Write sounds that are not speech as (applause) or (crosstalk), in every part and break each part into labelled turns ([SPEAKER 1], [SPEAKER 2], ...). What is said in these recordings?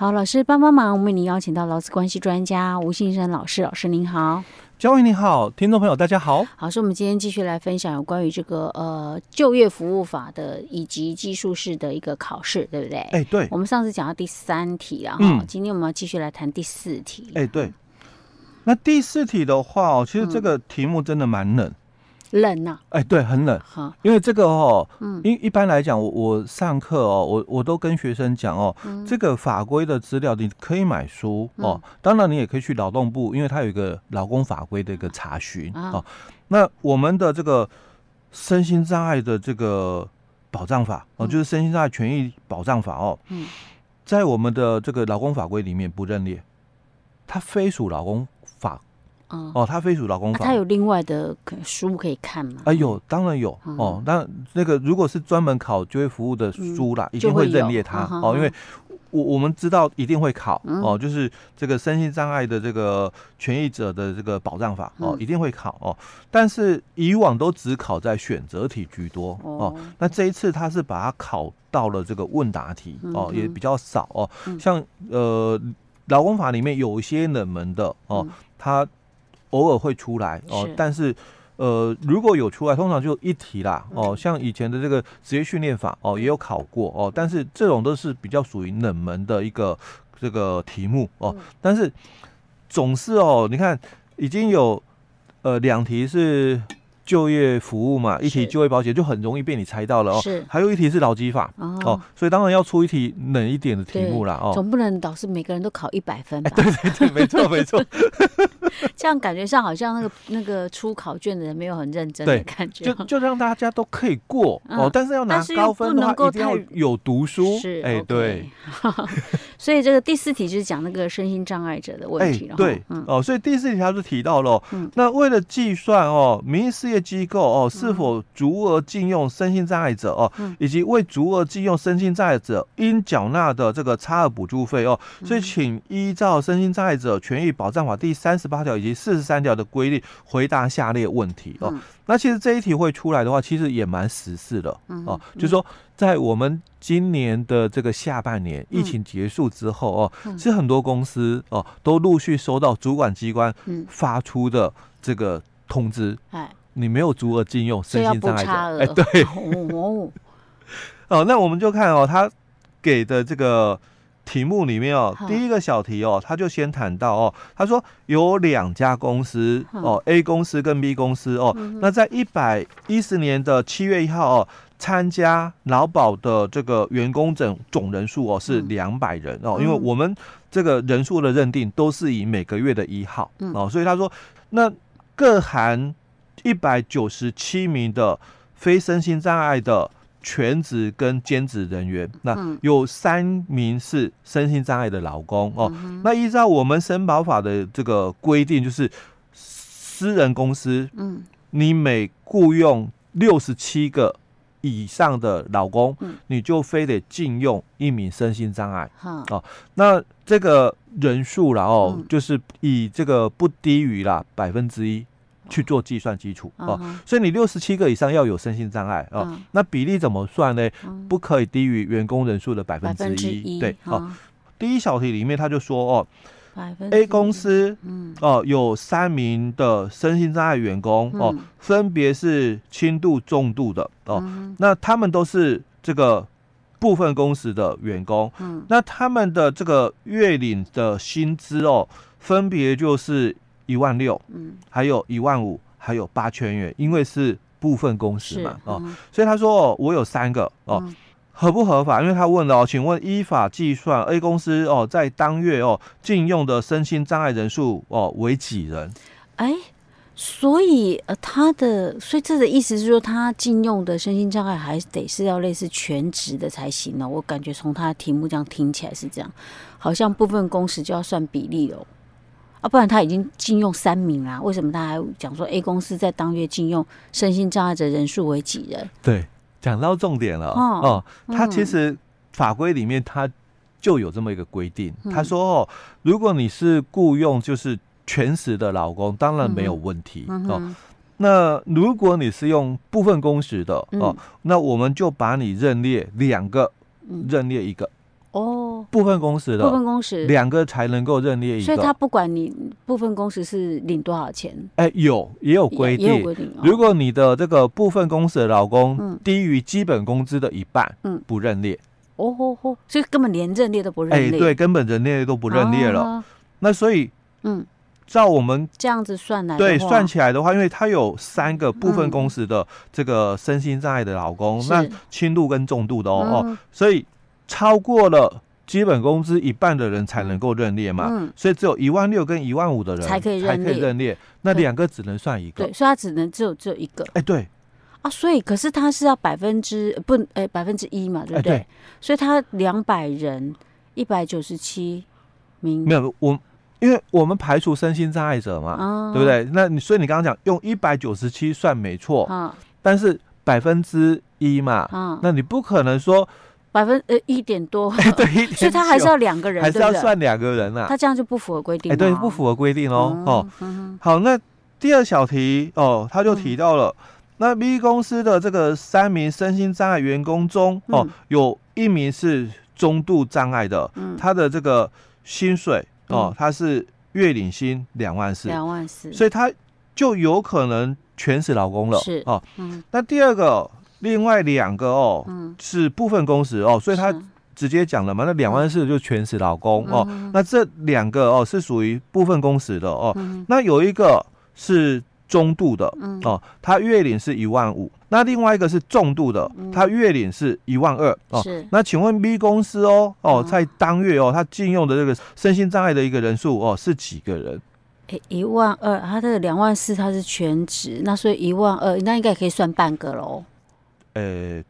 [SPEAKER 1] 好，老师帮帮忙，我们为您邀请到劳资关系专家吴信生老师，老师您好。
[SPEAKER 2] 嘉惠你好，听众朋友大家好。
[SPEAKER 1] 好，所以我们今天继续来分享有关于这个呃就业服务法的以及技术式的一个考试，对不对？
[SPEAKER 2] 哎，对。
[SPEAKER 1] 我们上次讲到第三题了哈，嗯，今天我们要继续来谈第四题。
[SPEAKER 2] 哎，对。那第四题的话哦，其实这个题目真的蛮冷。
[SPEAKER 1] 冷呐、啊，
[SPEAKER 2] 哎，对，很冷。
[SPEAKER 1] 好，
[SPEAKER 2] 因为这个哦，
[SPEAKER 1] 嗯，
[SPEAKER 2] 因一般来讲，我我上课哦，我我都跟学生讲哦，
[SPEAKER 1] 嗯、
[SPEAKER 2] 这个法规的资料你可以买书、嗯、哦，当然你也可以去劳动部，因为它有一个劳工法规的一个查询、啊、哦。那我们的这个身心障碍的这个保障法哦，就是身心障碍权益保障法哦，
[SPEAKER 1] 嗯，
[SPEAKER 2] 在我们的这个劳工法规里面不认列，它非属劳工法。
[SPEAKER 1] 嗯、
[SPEAKER 2] 哦，他非属劳工法，他、
[SPEAKER 1] 啊、有另外的书可以看吗？
[SPEAKER 2] 哎呦，当然有、嗯、哦。那那个如果是专门考就业服务的书啦，嗯、一定会认列它、嗯、哦，因为我我们知道一定会考、嗯、哦，就是这个身心障碍的这个权益者的这个保障法哦，一定会考哦。但是以往都只考在选择题居多哦，哦。那这一次他是把它考到了这个问答题哦，也比较少哦。像呃劳工法里面有一些冷门的哦，他。偶尔会出来哦，但是，呃，如果有出来，通常就一题啦哦。像以前的这个职业训练法哦，也有考过哦，但是这种都是比较属于冷门的一个这个题目哦。但是总是哦，你看已经有呃两题是。就业服务嘛，一题就业保险就很容易被你猜到了哦。
[SPEAKER 1] 是，
[SPEAKER 2] 还有一题是劳基法哦，哦，所以当然要出一题冷一点的题目啦哦。
[SPEAKER 1] 总不能导致每个人都考一百分吧？
[SPEAKER 2] 对对对，没错没错。(laughs)
[SPEAKER 1] 这样感觉上好像那个那个出考卷的人没有很认真的感觉。
[SPEAKER 2] 就就让大家都可以过、嗯、哦，但是要拿高分的话，一定要有读书。
[SPEAKER 1] 是，
[SPEAKER 2] 哎、欸 okay、对。(laughs)
[SPEAKER 1] 所以这个第四题就是讲那个身心障碍者的问题了。
[SPEAKER 2] 欸、对、嗯，哦，所以第四题他就提到了、嗯，那为了计算哦，民营事业机构哦是否足额禁用身心障碍者哦、嗯，以及为足额禁用身心障碍者应缴纳的这个差额补助费哦，所以请依照身心障碍者权益保障法第三十八条以及四十三条的规定回答下列问题哦、嗯。那其实这一题会出来的话，其实也蛮时事的哦，就是说在我们今年的这个下半年疫情结束之后哦，其实很多公司哦都陆续收到主管机关发出的这个通知。你没有足额禁用身心障碍者，哎，对，
[SPEAKER 1] 哦，(laughs)
[SPEAKER 2] 哦，那我们就看哦，他给的这个题目里面哦，第一个小题哦，他就先谈到哦，他说有两家公司哦，A 公司跟 B 公司哦，那在一百一十年的七月一号哦，参加劳保的这个员工总总人数哦是两百人哦，因为我们这个人数的认定都是以每个月的一号哦，所以他说那各含。一百九十七名的非身心障碍的全职跟兼职人员，那有三名是身心障碍的劳工哦。那依照我们申保法的这个规定，就是私人公司，嗯，你每雇佣六十七个以上的老公，你就非得禁用一名身心障碍，哦。那这个人数然后，就是以这个不低于啦百分之一。去做计算基础哦，uh. 所以你六十七个以上要有身心障碍哦。Uh. 那比例怎么算呢？Uh. 不可以低于员工人数的百分之一。对哦。Uh -huh. 第一小题里面他就说哦，A 公司哦有三名的身心障碍员工哦，分别是轻度、重度的哦。Uh. 那他们都是这个部分工时的员工。Uh. 那他们的这个月领的薪资哦，分别就是。一万六，嗯，还有一万五，还有八千元，因为是部分工时嘛，哦、嗯，所以他说哦，我有三个哦、嗯，合不合法？因为他问了哦，请问依法计算 A 公司哦，在当月哦，禁用的身心障碍人数哦为几人？
[SPEAKER 1] 哎，所以呃，他的所以这的意思是说，他禁用的身心障碍还得是要类似全职的才行呢？我感觉从他的题目这样听起来是这样，好像部分工时就要算比例哦。啊，不然他已经禁用三名啦，为什么他还讲说 A 公司在当月禁用身心障碍者人数为几人？
[SPEAKER 2] 对，讲到重点了哦，哦。他其实法规里面他就有这么一个规定，嗯、他说哦，如果你是雇佣就是全时的劳工，当然没有问题、嗯、哦。那如果你是用部分工时的哦、嗯，那我们就把你认列两个，认列一个。
[SPEAKER 1] 哦，
[SPEAKER 2] 部分工时的，
[SPEAKER 1] 部分工时。
[SPEAKER 2] 两个才能够认列一个。
[SPEAKER 1] 所以他不管你部分工时是领多少钱，
[SPEAKER 2] 哎、欸，有也有规定。如果你的这个部分工时的老公低于基本工资的一半，嗯，不认列。
[SPEAKER 1] 哦吼吼，所以根本连认列都不认列。
[SPEAKER 2] 哎、欸，对，根本人列都不认列了。啊、那所以，嗯。照我们
[SPEAKER 1] 这样子算来，
[SPEAKER 2] 对，算起来的话，因为他有三个部分工时的这个身心障碍的老公，嗯、那轻度跟重度的哦、嗯、哦，所以超过了基本工资一半的人才能够认列嘛，嗯、所以只有一万六跟一万五的人才可以认列，那两个只能算一个，
[SPEAKER 1] 对，所以他只能只有只有一个，
[SPEAKER 2] 哎，对，
[SPEAKER 1] 啊，所以可是他是要百分之不，哎，百分之一嘛，对不对？对，所以他两百人一百九十七名，
[SPEAKER 2] 没有我。因为我们排除身心障碍者嘛，哦、对不对？那你所以你刚刚讲用一百九十七算没错，哦、但是百分之一嘛，哦、那你不可能说
[SPEAKER 1] 百分呃一点多，(laughs) (laughs) 所以他还是要两个人，
[SPEAKER 2] 还是要算两个人啊？
[SPEAKER 1] 他这样就不符合规定，
[SPEAKER 2] 哎，对，不符合规定哦。哦，好，那第二小题哦，他就提到了，嗯、那 B 公司的这个三名身心障碍员工中，哦，嗯、有一名是中度障碍的，嗯、他的这个薪水。哦，他是月领薪两万四，
[SPEAKER 1] 两万四，
[SPEAKER 2] 所以他就有可能全死劳工了。
[SPEAKER 1] 是。
[SPEAKER 2] 哦，嗯，那第二个，另外两个哦，嗯，是部分工时哦，所以他直接讲了嘛，那两万四就全时劳工哦，那这两个哦是属于部分工时的哦，那有一个是中度的哦，他月领是一万五。那另外一个是重度的，他月领是一万二哦。是。那请问 B 公司哦哦，在当月哦，他禁用的这个身心障碍的一个人数哦是几个人？
[SPEAKER 1] 诶，一万二，他这个两万四他是全职，那所以一万二，那应该可以算半个喽。
[SPEAKER 2] 诶，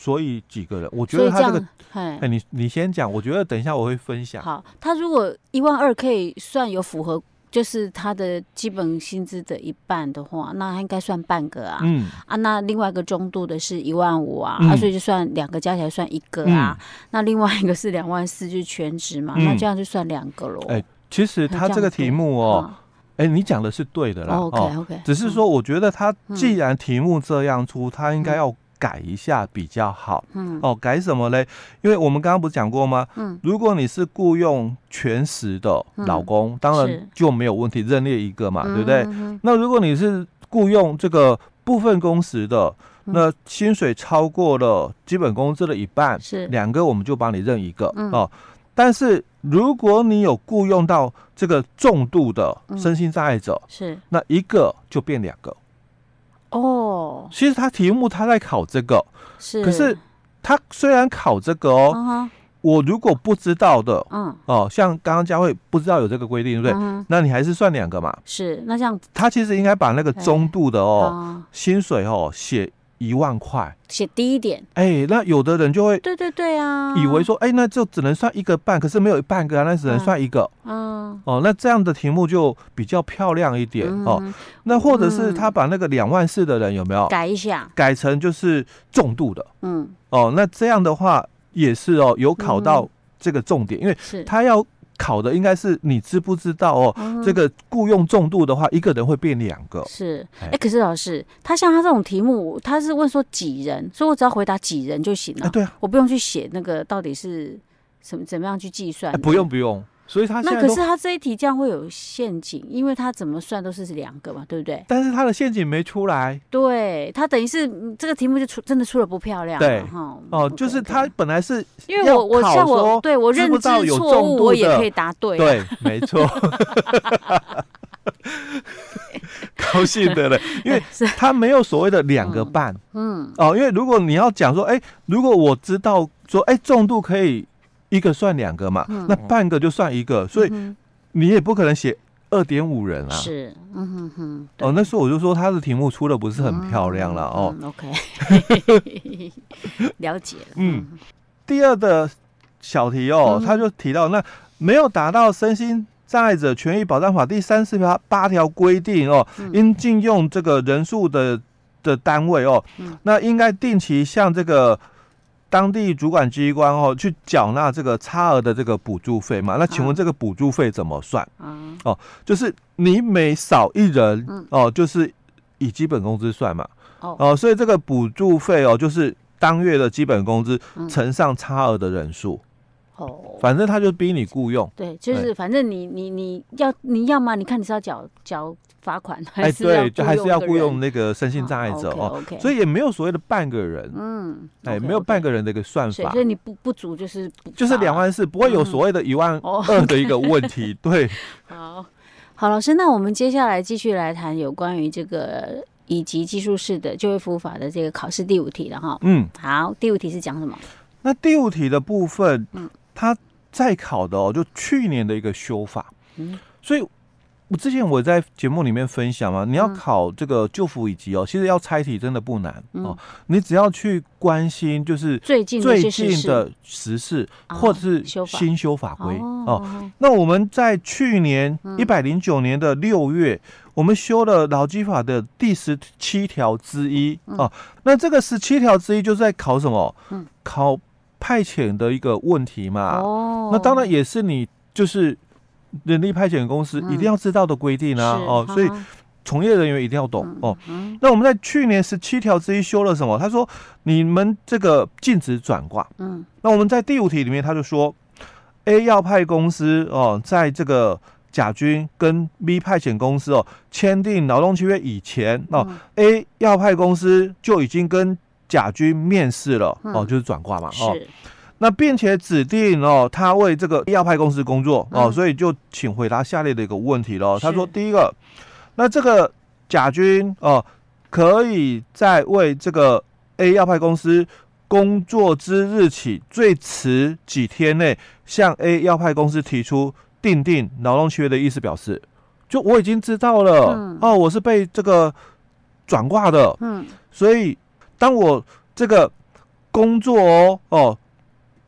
[SPEAKER 2] 所以几个人？我觉得他这个，哎，你你先讲，我觉得等一下我会分享。
[SPEAKER 1] 好，他如果一万二可以算有符合。就是他的基本薪资的一半的话，那他应该算半个啊。嗯啊，那另外一个中度的是一万五啊，嗯、啊，所以就算两个加起来算一个啊。嗯、那另外一个是两万四，就是全职嘛，嗯、那这样就算两个喽。哎、欸，
[SPEAKER 2] 其实他这个题目哦，哎、你讲的是对的啦。哦、OK OK，只是说我觉得他既然题目这样出，他应该要。改一下比较好。嗯，哦，改什么嘞？因为我们刚刚不是讲过吗？嗯，如果你是雇佣全时的老公，嗯、当然就没有问题，认列一个嘛，对不对？嗯、那如果你是雇佣这个部分工时的，嗯、那薪水超过了基本工资的一半，是两个我们就帮你认一个、嗯、哦。但是如果你有雇佣到这个重度的身心障碍者，是、嗯、那一个就变两个。哦，其实他题目他在考这个，是，可是他虽然考这个哦，uh. 我如果不知道的，嗯，哦，像刚刚佳慧不知道有这个规定，对不对？Uh. 那你还是算两个嘛。
[SPEAKER 1] 是，那这样
[SPEAKER 2] 他其实应该把那个中度的哦，uh. 薪水哦写。一万块，
[SPEAKER 1] 写低一点。
[SPEAKER 2] 哎、欸，那有的人就会，
[SPEAKER 1] 对对对啊，
[SPEAKER 2] 以为说，哎、欸，那就只能算一个半，可是没有半个啊，那只能算一个。嗯，哦，那这样的题目就比较漂亮一点、嗯、哦。那或者是他把那个两万四的人有没有
[SPEAKER 1] 改一下，
[SPEAKER 2] 改成就是重度的。嗯，哦，那这样的话也是哦，有考到这个重点，嗯、因为他要。考的应该是你知不知道哦？嗯、这个雇佣重度的话，一个人会变两个。是，哎、欸，可是老师，他像他这种题目，他是问说几人，所以我只要回答几人就行了。欸、对啊，我不用去写那个到底是什么怎么样去计算、欸。不用不用。所以他那可是他这一题这样会有陷阱，因为他怎么算都是两个嘛，对不对？但是他的陷阱没出来，对他等于是这个题目就出真的出的不漂亮，对哈哦，就是他本来是因为我我像我对我认知错误，我也可以答对，对，没错，(laughs) 高兴的了，因为 (laughs) 他没有所谓的两个半，嗯。哦，因为如果你要讲说，哎，如果我知道说，哎，重度可以。一个算两个嘛，嗯、那半个就算一个，所以你也不可能写二点五人啊。是，嗯哼哼。哦，那时候我就说他的题目出的不是很漂亮了、嗯、哦。OK，(laughs) 了解了。嗯，第二的小题哦，嗯、他就提到那没有达到身心障碍者权益保障法第三十八条规定哦，嗯、应禁用这个人数的的单位哦，嗯、那应该定期向这个。当地主管机关哦，去缴纳这个差额的这个补助费嘛？那请问这个补助费怎么算？嗯、哦，就是你每少一人哦，就是以基本工资算嘛。哦，哦，所以这个补助费哦，就是当月的基本工资乘上差额的人数。
[SPEAKER 1] 哦，
[SPEAKER 2] 反正他就逼你雇佣。
[SPEAKER 1] 对，就是反正你你你要你要吗？你看你是要缴缴罚款还是
[SPEAKER 2] 对，就还是要雇佣那个身心障碍者哦。
[SPEAKER 1] 哦 okay,
[SPEAKER 2] 所以也没有所谓的半个人，
[SPEAKER 1] 嗯，
[SPEAKER 2] 哎没有半个人的一个算法。
[SPEAKER 1] 所以你不不足就是
[SPEAKER 2] 就是两万四，不会有所谓的一万二的一个问题。对，(laughs)
[SPEAKER 1] 好好，老师，那我们接下来继续来谈有关于这个。以及技术式的就业服务法的这个考试第五题了哈。嗯，好，第五题是讲什么？
[SPEAKER 2] 那第五题的部分，嗯，他在考的哦，就去年的一个修法。嗯，所以我之前我在节目里面分享嘛，你要考这个救辅以及哦，其实要猜题真的不难哦，你只要去关心就是最近最近的时事或者是新修法规哦。那我们在去年一百零九年的六月。我们修了劳基法的第十七条之一啊，那这个十七条之一就是在考什么？嗯，考派遣的一个问题嘛。哦，那当然也是你就是人力派遣公司一定要知道的规定啊。哦，所以从业人员一定要懂哦。那我们在去年十七条之一修了什么？他说你们这个禁止转挂。嗯，那我们在第五题里面他就说，A 要派公司哦，在这个。甲军跟 B 派遣公司哦签订劳动契约以前哦、嗯、，A 要派公司就已经跟甲军面试了、嗯、哦，就是转挂嘛哦。那并且指定哦，他为这个要派公司工作哦，所以就请回答下列的一个问题喽。他说：第一个，那这个甲军哦，可以在为这个 A 要派公司工作之日起最迟几天内向 A 要派公司提出。订定劳动契约的意思表示，就我已经知道了、嗯、哦，我是被这个转挂的，嗯，所以当我这个工作哦哦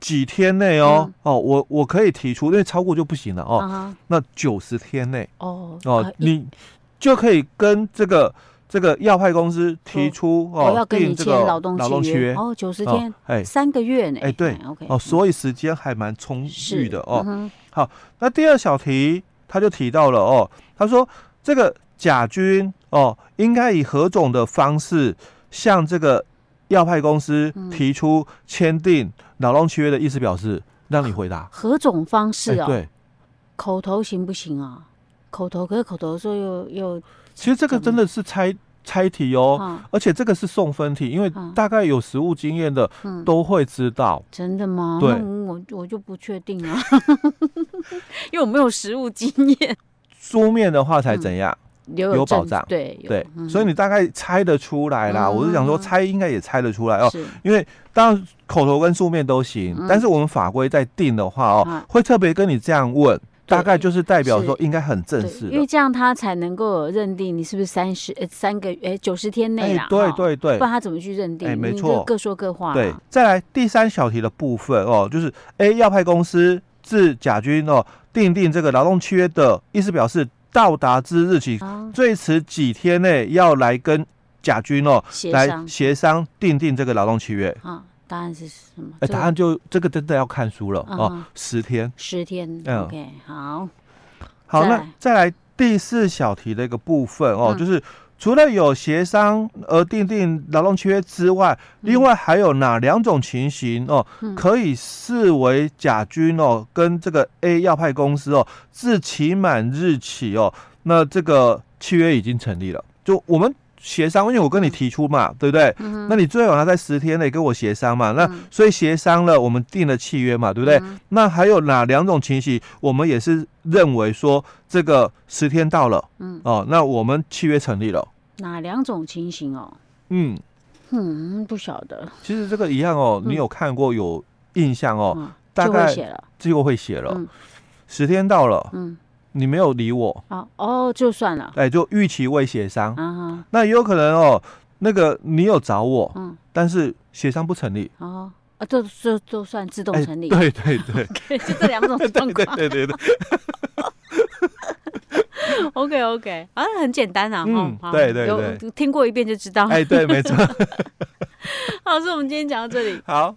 [SPEAKER 2] 几天内哦、嗯、哦，我我可以提出，因为超过就不行了哦，啊、那九十天内哦哦，你就可以跟这个。这个要派公司提出哦，
[SPEAKER 1] 要跟你签劳动契约。哦，九十天，哎，三个月呢？
[SPEAKER 2] 哎，对，OK，哦，所以时间还蛮充裕的哦。好，那第二小题他就提到了哦，他说这个甲军哦，应该以何种的方式向这个要派公司提出签订劳动契约的意思表示？让你回答
[SPEAKER 1] 何种方式哦？对，口头行不行啊？口头可是口头说又又。
[SPEAKER 2] 其实这个真的是猜猜题哦，嗯、而且这个是送分题，因为大概有实务经验的都会知道。
[SPEAKER 1] 嗯、真的吗？
[SPEAKER 2] 对，
[SPEAKER 1] 我我就不确定啊，(laughs) 因为我没有实务经验。
[SPEAKER 2] 书面的话才怎样？
[SPEAKER 1] 嗯、
[SPEAKER 2] 有保障。
[SPEAKER 1] 对
[SPEAKER 2] 对，所以你大概猜得出来啦。嗯、我是想说，猜应该也猜得出来哦，因为当然口头跟书面都行，嗯、但是我们法规在定的话哦，嗯、会特别跟你这样问。大概就是代表说应该很正式，
[SPEAKER 1] 因为这样他才能够认定你是不是三十呃三个月九十天内啦。
[SPEAKER 2] 对对对，
[SPEAKER 1] 不然他怎么去认定？哎，没错，各说各话。
[SPEAKER 2] 对，再来第三小题的部分哦，就是 A 要派公司自甲军哦订定这个劳动契约的意思表示，到达之日起最迟几天内要来跟甲军哦来协商订定这个劳动契约。
[SPEAKER 1] 啊答案是什么？
[SPEAKER 2] 哎，答案就这个真的要看书了哦。十天，
[SPEAKER 1] 十天。嗯，OK，好，
[SPEAKER 2] 好，那再来第四小题的一个部分哦，就是除了有协商而订定劳动契约之外，另外还有哪两种情形哦，可以视为甲军哦跟这个 A 要派公司哦自期满日起哦，那这个契约已经成立了。就我们。协商，因为我跟你提出嘛，嗯、对不对？嗯、哼那你最好要在十天内跟我协商嘛。嗯、那所以协商了，我们定了契约嘛，对不对？嗯、那还有哪两种情形，我们也是认为说这个十天到了，嗯，哦，那我们契约成立了。
[SPEAKER 1] 哪两种情形哦？嗯嗯，不晓得。
[SPEAKER 2] 其实这个一样哦，你有看过有印象哦？嗯、大概就会写了，就会写了。十天到了，嗯。你没有理我
[SPEAKER 1] 哦，哦，就算了。
[SPEAKER 2] 哎，就预期未协商，啊、那也有可能哦。那个你有找我，嗯，但是协商不成立。哦，
[SPEAKER 1] 啊，这这都算自动成立。
[SPEAKER 2] 对对 (laughs) 对，
[SPEAKER 1] 就这两种状况。
[SPEAKER 2] 对 (laughs) 对对。
[SPEAKER 1] OK (laughs) OK，啊，很简单啊。
[SPEAKER 2] 嗯，对对对，
[SPEAKER 1] 有听过一遍就知道。
[SPEAKER 2] 哎，对，没错。
[SPEAKER 1] 好，老师，我们今天讲到这里。
[SPEAKER 2] 好。